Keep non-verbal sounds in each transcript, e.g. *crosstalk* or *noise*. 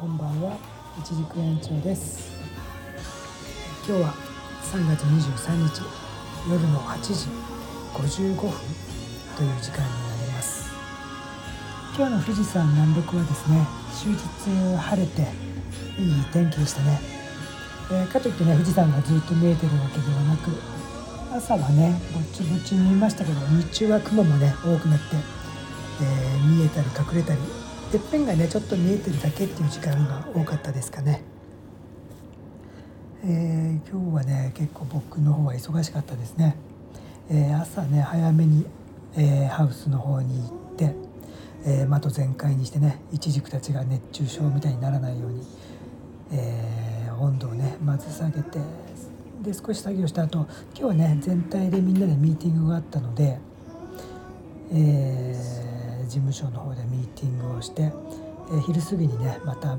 こんばんは。一軸園長です。今日は3月23日夜の8時55分という時間になります。今日の富士山南麓はですね終日晴れていい天気でしたね、えー、かといってね富士山がずっと見えてるわけではなく朝はねぼちぼち見えましたけど日中は雲もね多くなって、えー、見えたり隠れたりてっぺんがねちょっと見えてるだけっていう時間が多かったですかね。えー、今日はね結構僕の方は忙しかったですね。えー、朝ね早めに、えー、ハウスの方に行って、え窓全開にしてねイチジクたちが熱中症みたいにならないように、え温度をねまず下げてで少し作業した後今日はね全体でみんなでミーティングがあったので、えー事務所の方でミーティングをして、え、昼過ぎにねまた、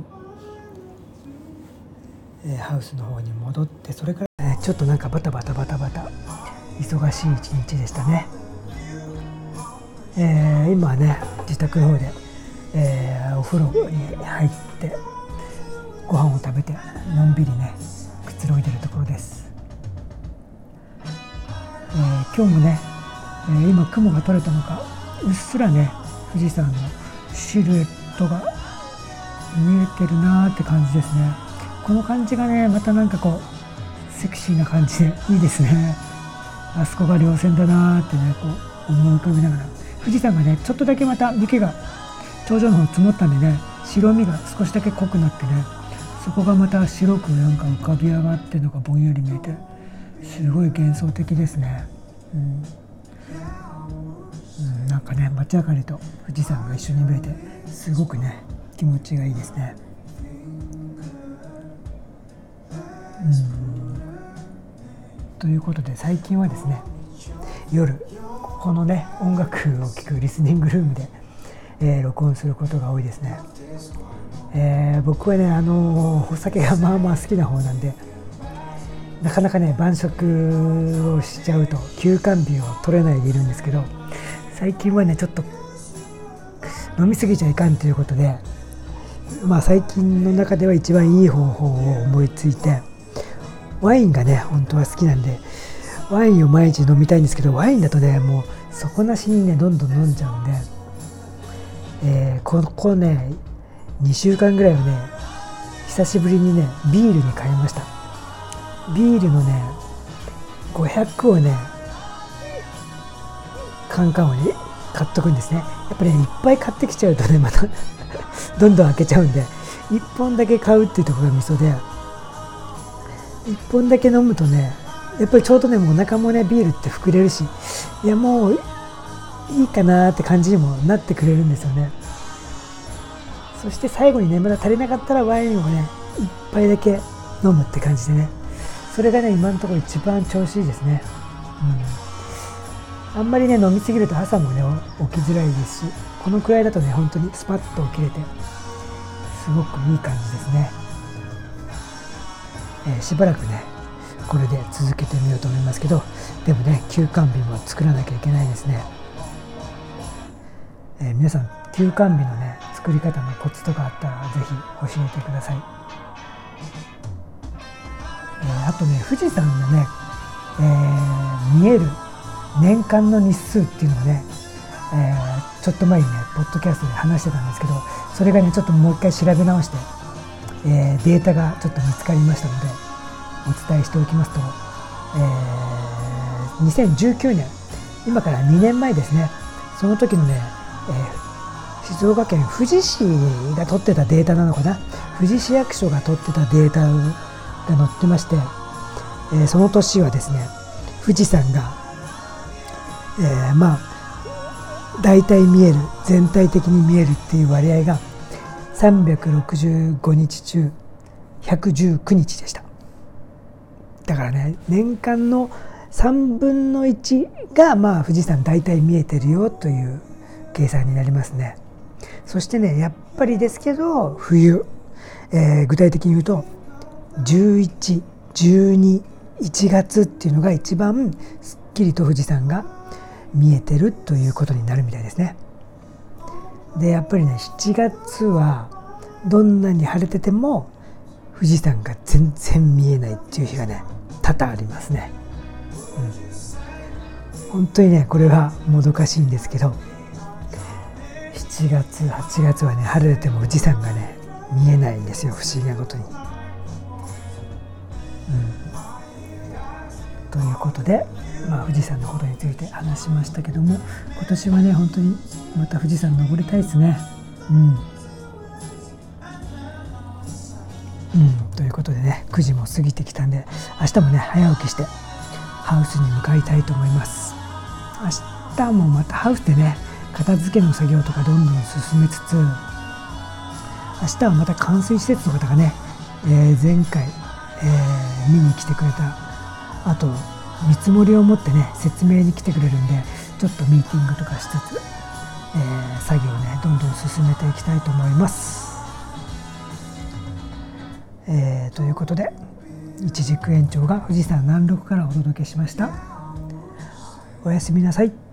え、ハウスの方に戻ってそれから、ね、ちょっとなんかバタバタバタバタ忙しい一日でしたね、えー、今はね自宅の方で、えー、お風呂に入ってご飯を食べてのんびりねくつろいでるところです、えー、今日もね、え、今雲が取れたのかうっすらね富士山のシルエットが見えてるなーって感じですね。この感じがねまたなんかこうセクシーな感じでいいですね。あそこが稜線だなーってねこう思い浮かべながら。富士山がねちょっとだけまた雪が頂上の方積もったんでね白みが少しだけ濃くなってねそこがまた白くなんか浮かび上がってるのがぼんやり見えてすごい幻想的ですね。うん、んかね街明かりと富士山が一緒に見えてすごくね気持ちがいいですね。ということで最近はですね夜このね音楽を聴くリスニングルームで、えー、録音することが多いですね。えー、僕はねあのお酒がまあまあ好きな方なんでなかなかね晩酌をしちゃうと休館日を取れないでいるんですけど最近はねちょっと飲み過ぎちゃいかんということでまあ最近の中では一番いい方法を思いついてワインがね本当は好きなんでワインを毎日飲みたいんですけどワインだとねもう底なしにねどんどん飲んじゃうんで、えー、ここね2週間ぐらいはね久しぶりにねビールに変えました。ビールのね500をねカンカンをね買っとくんですね。やっぱり、ね、いっぱい買ってきちゃうとねまた *laughs* どんどん開けちゃうんで1本だけ買うっていうところがミソで1本だけ飲むとねやっぱりちょうどねもうお腹もねビールって膨れるしいやもういいかなって感じにもなってくれるんですよね。そして最後にねまだ足りなかったらワインをね1杯だけ飲むって感じでね。それがね今のところ一番調子いいですね。うん。あんまりね飲みすぎると朝もね起きづらいですしこのくらいだとね本当にスパッと起きれてすごくいい感じですね、えー、しばらくねこれで続けてみようと思いますけどでもね休館日も作らなきゃいけないですね、えー、皆さん休館日のね作り方のコツとかあったら是非教えてください、えー、あとね富士山のね、え見える年間の日数っていうのをね、えー、ちょっと前にねポッドキャストで話してたんですけどそれがねちょっともう一回調べ直して、えー、データがちょっと見つかりましたのでお伝えしておきますと、えー、2019年今から2年前ですね。その時のね、え、静岡県富士市が取ってたデータなのかな？富士市役所が取ってたデータが載ってまして、え、その年はですね富士山がえー、まあ大体見える全体的に見えるっていう割合が365日中119日でした。だからね年間の3分の1がまあ富士山大体見えてるよという計算になりますね。そしてねやっぱりですけど冬、えー、具体的に言うと1112 1月っていうのが一番すっきりと富士山が見えてるということになるみたいですね。でやっぱりね7月はどんなに晴れてても富士山が全然見えないっていう日がね多々ありますね、うん、本当にねこれはもどかしいんですけど7月8月はね晴れても富士山がね見えないんですよ不思議なことに。うん、ということで、まあ、富士山のことについて話しましたけども今年はね本当にまた富士山登りたいですね。うん。うん、ということでね9時も過ぎてきたんで明日もね早起きしてハウスに向かいたいと思います。明日もまたハウスでね片付けの作業とかどんどん進めつつ明日はまた冠水施設の方がね、えー、前回、えー、見に来てくれたあと見積もりを持ってね説明に来てくれるんでちょっとミーティングとかしつつ、えー、作業をねどんどん進めていきたいと思います。えー、ということで一軸園長が富士山南麓からお届けしました。おやすみなさい。